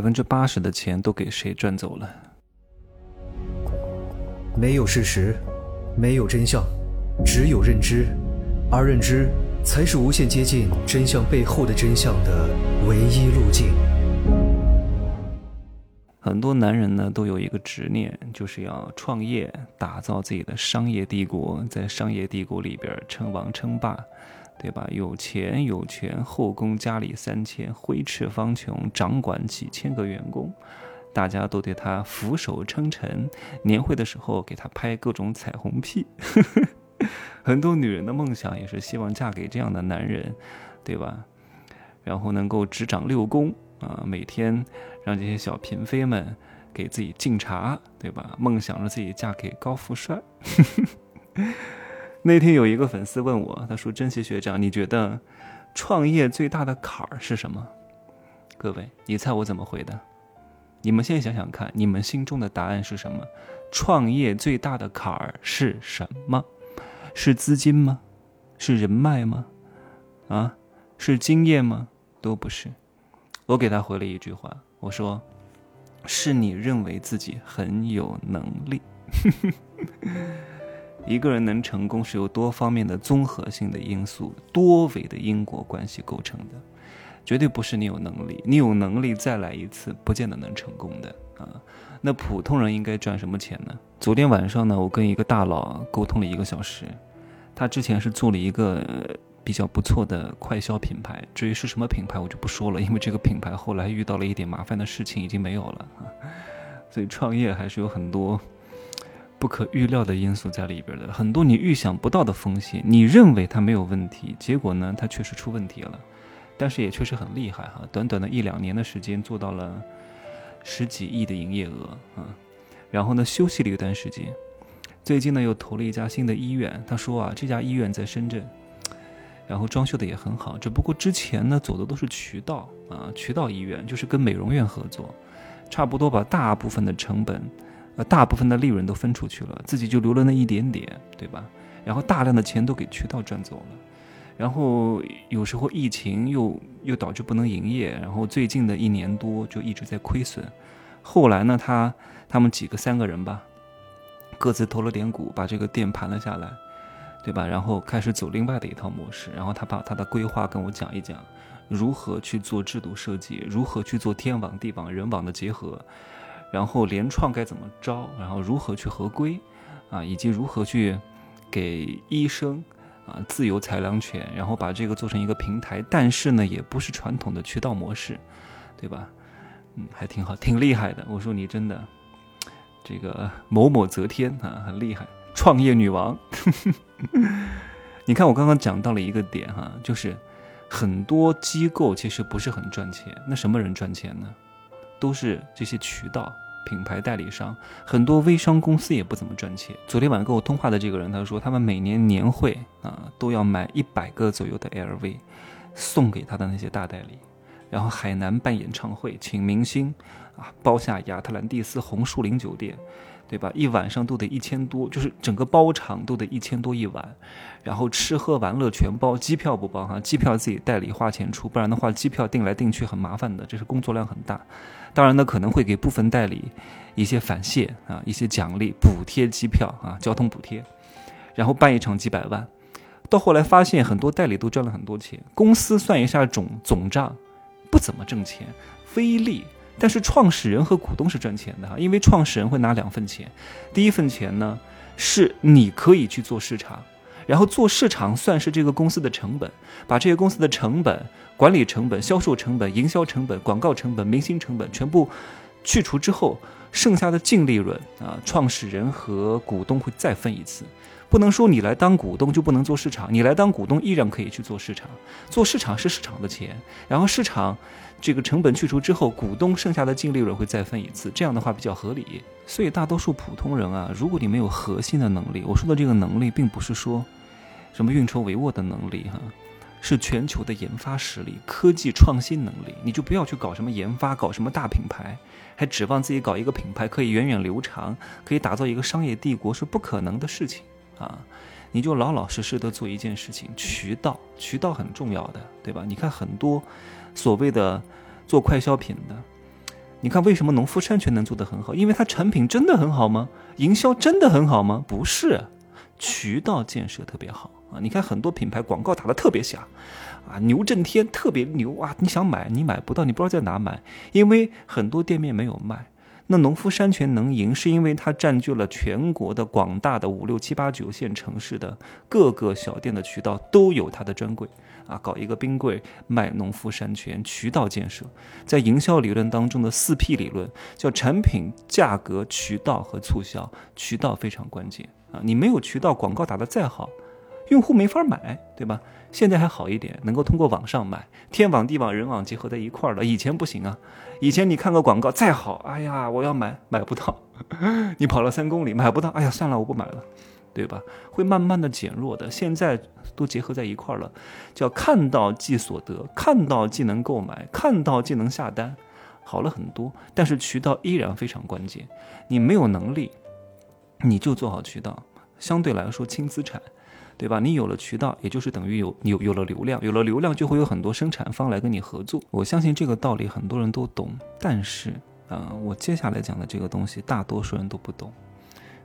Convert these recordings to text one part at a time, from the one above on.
百分之八十的钱都给谁赚走了？没有事实，没有真相，只有认知，而认知才是无限接近真相背后的真相的唯一路径。很多男人呢都有一个执念，就是要创业，打造自己的商业帝国，在商业帝国里边称王称霸，对吧？有钱有权，后宫佳丽三千，挥斥方遒，掌管几千个员工，大家都对他俯首称臣。年会的时候给他拍各种彩虹屁。很多女人的梦想也是希望嫁给这样的男人，对吧？然后能够执掌六宫。啊，每天让这些小嫔妃们给自己敬茶，对吧？梦想着自己嫁给高富帅。那天有一个粉丝问我，他说：“珍惜学长，你觉得创业最大的坎儿是什么？”各位，你猜我怎么回的？你们现在想想看，你们心中的答案是什么？创业最大的坎儿是什么？是资金吗？是人脉吗？啊，是经验吗？都不是。我给他回了一句话，我说：“是你认为自己很有能力。一个人能成功是由多方面的综合性的因素、多维的因果关系构成的，绝对不是你有能力。你有能力再来一次，不见得能成功的啊。那普通人应该赚什么钱呢？昨天晚上呢，我跟一个大佬沟通了一个小时，他之前是做了一个。”比较不错的快销品牌，至于是什么品牌，我就不说了，因为这个品牌后来遇到了一点麻烦的事情，已经没有了。所以创业还是有很多不可预料的因素在里边的，很多你预想不到的风险。你认为它没有问题，结果呢，它确实出问题了。但是也确实很厉害哈，短短的一两年的时间做到了十几亿的营业额啊。然后呢，休息了一段时间，最近呢又投了一家新的医院。他说啊，这家医院在深圳。然后装修的也很好，只不过之前呢走的都是渠道啊，渠道医院就是跟美容院合作，差不多把大部分的成本，呃大部分的利润都分出去了，自己就留了那一点点，对吧？然后大量的钱都给渠道赚走了，然后有时候疫情又又导致不能营业，然后最近的一年多就一直在亏损，后来呢他他们几个三个人吧，各自投了点股，把这个店盘了下来。对吧？然后开始走另外的一套模式，然后他把他的规划跟我讲一讲，如何去做制度设计，如何去做天网、地网、人网的结合，然后联创该怎么招，然后如何去合规，啊，以及如何去给医生啊自由裁量权，然后把这个做成一个平台，但是呢，也不是传统的渠道模式，对吧？嗯，还挺好，挺厉害的。我说你真的，这个某某则天啊，很厉害。创业女王，你看我刚刚讲到了一个点哈，就是很多机构其实不是很赚钱，那什么人赚钱呢？都是这些渠道、品牌代理商，很多微商公司也不怎么赚钱。昨天晚上跟我通话的这个人他说，他们每年年会啊都要买一百个左右的 LV，送给他的那些大代理，然后海南办演唱会，请明星啊，包下亚特兰蒂斯红树林酒店。对吧？一晚上都得一千多，就是整个包场都得一千多一晚，然后吃喝玩乐全包，机票不包哈，机票自己代理花钱出，不然的话机票订来订去很麻烦的，这是工作量很大。当然呢，可能会给部分代理一些返现啊，一些奖励补贴机票啊，交通补贴，然后办一场几百万。到后来发现很多代理都赚了很多钱，公司算一下总总账，不怎么挣钱，微利。但是创始人和股东是赚钱的哈，因为创始人会拿两份钱，第一份钱呢是你可以去做市场，然后做市场算是这个公司的成本，把这些公司的成本、管理成本、销售成本、营销成本、广告成本、明星成本全部去除之后，剩下的净利润啊，创始人和股东会再分一次。不能说你来当股东就不能做市场，你来当股东依然可以去做市场，做市场是市场的钱，然后市场这个成本去除之后，股东剩下的净利润会再分一次，这样的话比较合理。所以大多数普通人啊，如果你没有核心的能力，我说的这个能力并不是说什么运筹帷幄的能力哈，是全球的研发实力、科技创新能力，你就不要去搞什么研发，搞什么大品牌，还指望自己搞一个品牌可以源远流长，可以打造一个商业帝国，是不可能的事情。啊，你就老老实实的做一件事情，渠道，渠道很重要的，对吧？你看很多所谓的做快消品的，你看为什么农夫山泉能做得很好？因为它产品真的很好吗？营销真的很好吗？不是，渠道建设特别好啊！你看很多品牌广告打得特别响，啊，牛震天特别牛啊！你想买你买不到，你不知道在哪买，因为很多店面没有卖。那农夫山泉能赢，是因为它占据了全国的广大的五六七八九线城市的各个小店的渠道都有它的专柜。啊，搞一个冰柜卖农夫山泉，渠道建设，在营销理论当中的四 P 理论叫产品、价格、渠道和促销，渠道非常关键啊！你没有渠道，广告打得再好，用户没法买，对吧？现在还好一点，能够通过网上买，天网、地网、人网结合在一块儿了。以前不行啊，以前你看个广告再好，哎呀，我要买买不到，你跑了三公里买不到，哎呀，算了，我不买了。对吧？会慢慢的减弱的。现在都结合在一块儿了，叫看到即所得，看到即能购买，看到即能下单，好了很多。但是渠道依然非常关键。你没有能力，你就做好渠道，相对来说轻资产，对吧？你有了渠道，也就是等于有有有了流量，有了流量就会有很多生产方来跟你合作。我相信这个道理很多人都懂，但是啊，我接下来讲的这个东西，大多数人都不懂。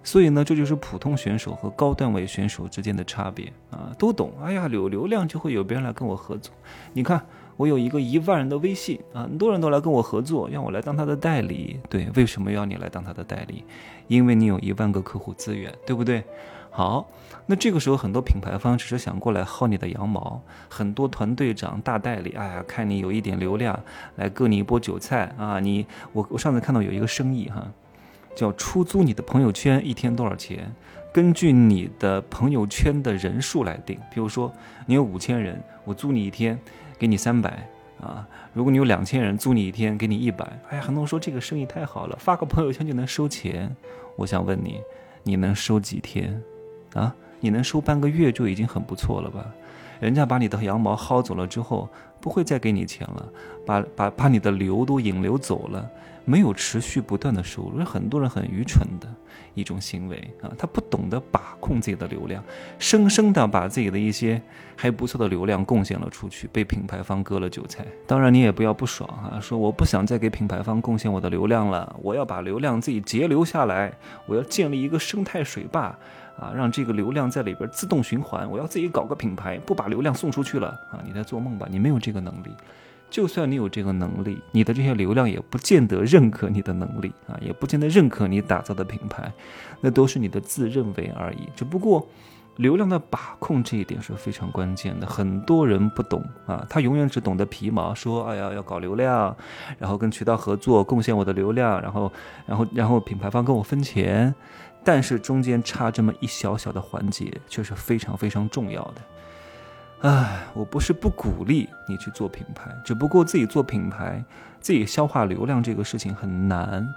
所以呢，这就是普通选手和高段位选手之间的差别啊，都懂。哎呀，有流量就会有别人来跟我合作。你看，我有一个一万人的微信啊，很多人都来跟我合作，让我来当他的代理。对，为什么要你来当他的代理？因为你有一万个客户资源，对不对？好，那这个时候很多品牌方只是想过来薅你的羊毛，很多团队长、大代理，哎呀，看你有一点流量，来割你一波韭菜啊。你，我我上次看到有一个生意哈。叫出租你的朋友圈一天多少钱？根据你的朋友圈的人数来定。比如说你有五千人，我租你一天，给你三百啊。如果你有两千人，租你一天，给你一百。哎呀，很多人说这个生意太好了，发个朋友圈就能收钱。我想问你，你能收几天？啊，你能收半个月就已经很不错了吧？人家把你的羊毛薅走了之后，不会再给你钱了，把把把你的流都引流走了。没有持续不断的收入，很多人很愚蠢的一种行为啊！他不懂得把控自己的流量，生生的把自己的一些还不错的流量贡献了出去，被品牌方割了韭菜。当然，你也不要不爽啊，说我不想再给品牌方贡献我的流量了，我要把流量自己截流下来，我要建立一个生态水坝啊，让这个流量在里边自动循环。我要自己搞个品牌，不把流量送出去了啊！你在做梦吧？你没有这个能力。就算你有这个能力，你的这些流量也不见得认可你的能力啊，也不见得认可你打造的品牌，那都是你的自认为而已。只不过，流量的把控这一点是非常关键的，很多人不懂啊，他永远只懂得皮毛，说哎呀要搞流量，然后跟渠道合作贡献我的流量，然后然后然后品牌方跟我分钱，但是中间差这么一小小的环节，却是非常非常重要的。唉，我不是不鼓励你去做品牌，只不过自己做品牌，自己消化流量这个事情很难，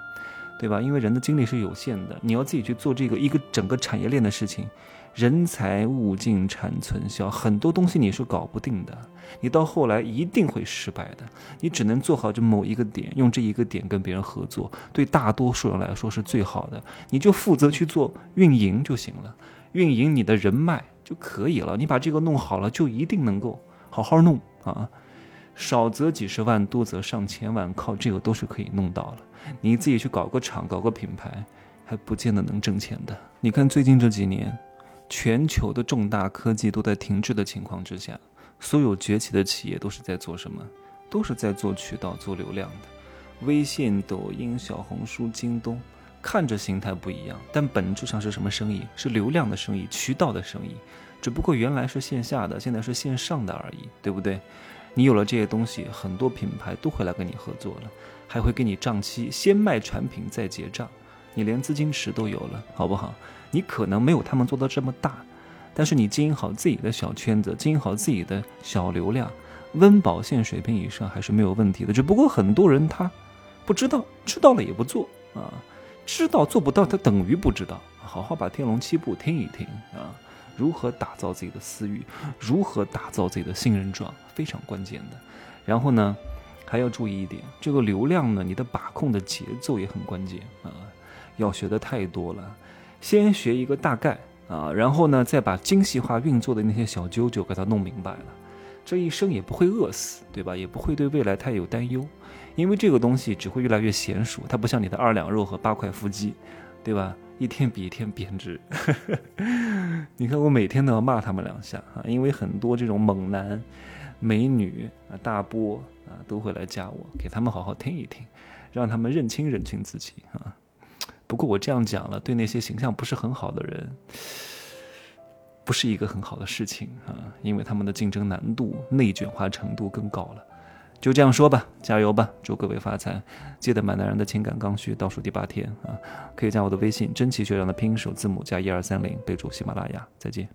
对吧？因为人的精力是有限的，你要自己去做这个一个整个产业链的事情，人才、物尽、产、存、销，很多东西你是搞不定的，你到后来一定会失败的。你只能做好这某一个点，用这一个点跟别人合作，对大多数人来说是最好的。你就负责去做运营就行了，运营你的人脉。就可以了。你把这个弄好了，就一定能够好好弄啊！少则几十万，多则上千万，靠这个都是可以弄到了。你自己去搞个厂，搞个品牌，还不见得能挣钱的。你看最近这几年，全球的重大科技都在停滞的情况之下，所有崛起的企业都是在做什么？都是在做渠道、做流量的。微信、抖音、小红书、京东。看着形态不一样，但本质上是什么生意？是流量的生意，渠道的生意。只不过原来是线下的，现在是线上的而已，对不对？你有了这些东西，很多品牌都会来跟你合作了，还会给你账期，先卖产品再结账。你连资金池都有了，好不好？你可能没有他们做的这么大，但是你经营好自己的小圈子，经营好自己的小流量，温饱线水平以上还是没有问题的。只不过很多人他不知道，知道了也不做啊。知道做不到，他等于不知道。好好把《天龙七部》听一听啊，如何打造自己的私域，如何打造自己的信任状，非常关键的。然后呢，还要注意一点，这个流量呢，你的把控的节奏也很关键啊。要学的太多了，先学一个大概啊，然后呢，再把精细化运作的那些小九九给它弄明白了，这一生也不会饿死，对吧？也不会对未来太有担忧。因为这个东西只会越来越娴熟，它不像你的二两肉和八块腹肌，对吧？一天比一天贬值。你看我每天都要骂他们两下啊，因为很多这种猛男、美女啊、大波啊都会来加我，给他们好好听一听，让他们认清认清自己啊。不过我这样讲了，对那些形象不是很好的人，不是一个很好的事情啊，因为他们的竞争难度、内卷化程度更高了。就这样说吧，加油吧，祝各位发财！记得买男人的情感刚需，倒数第八天啊，可以加我的微信“真奇学长”的拼音首字母加一二三零，备注喜马拉雅。再见。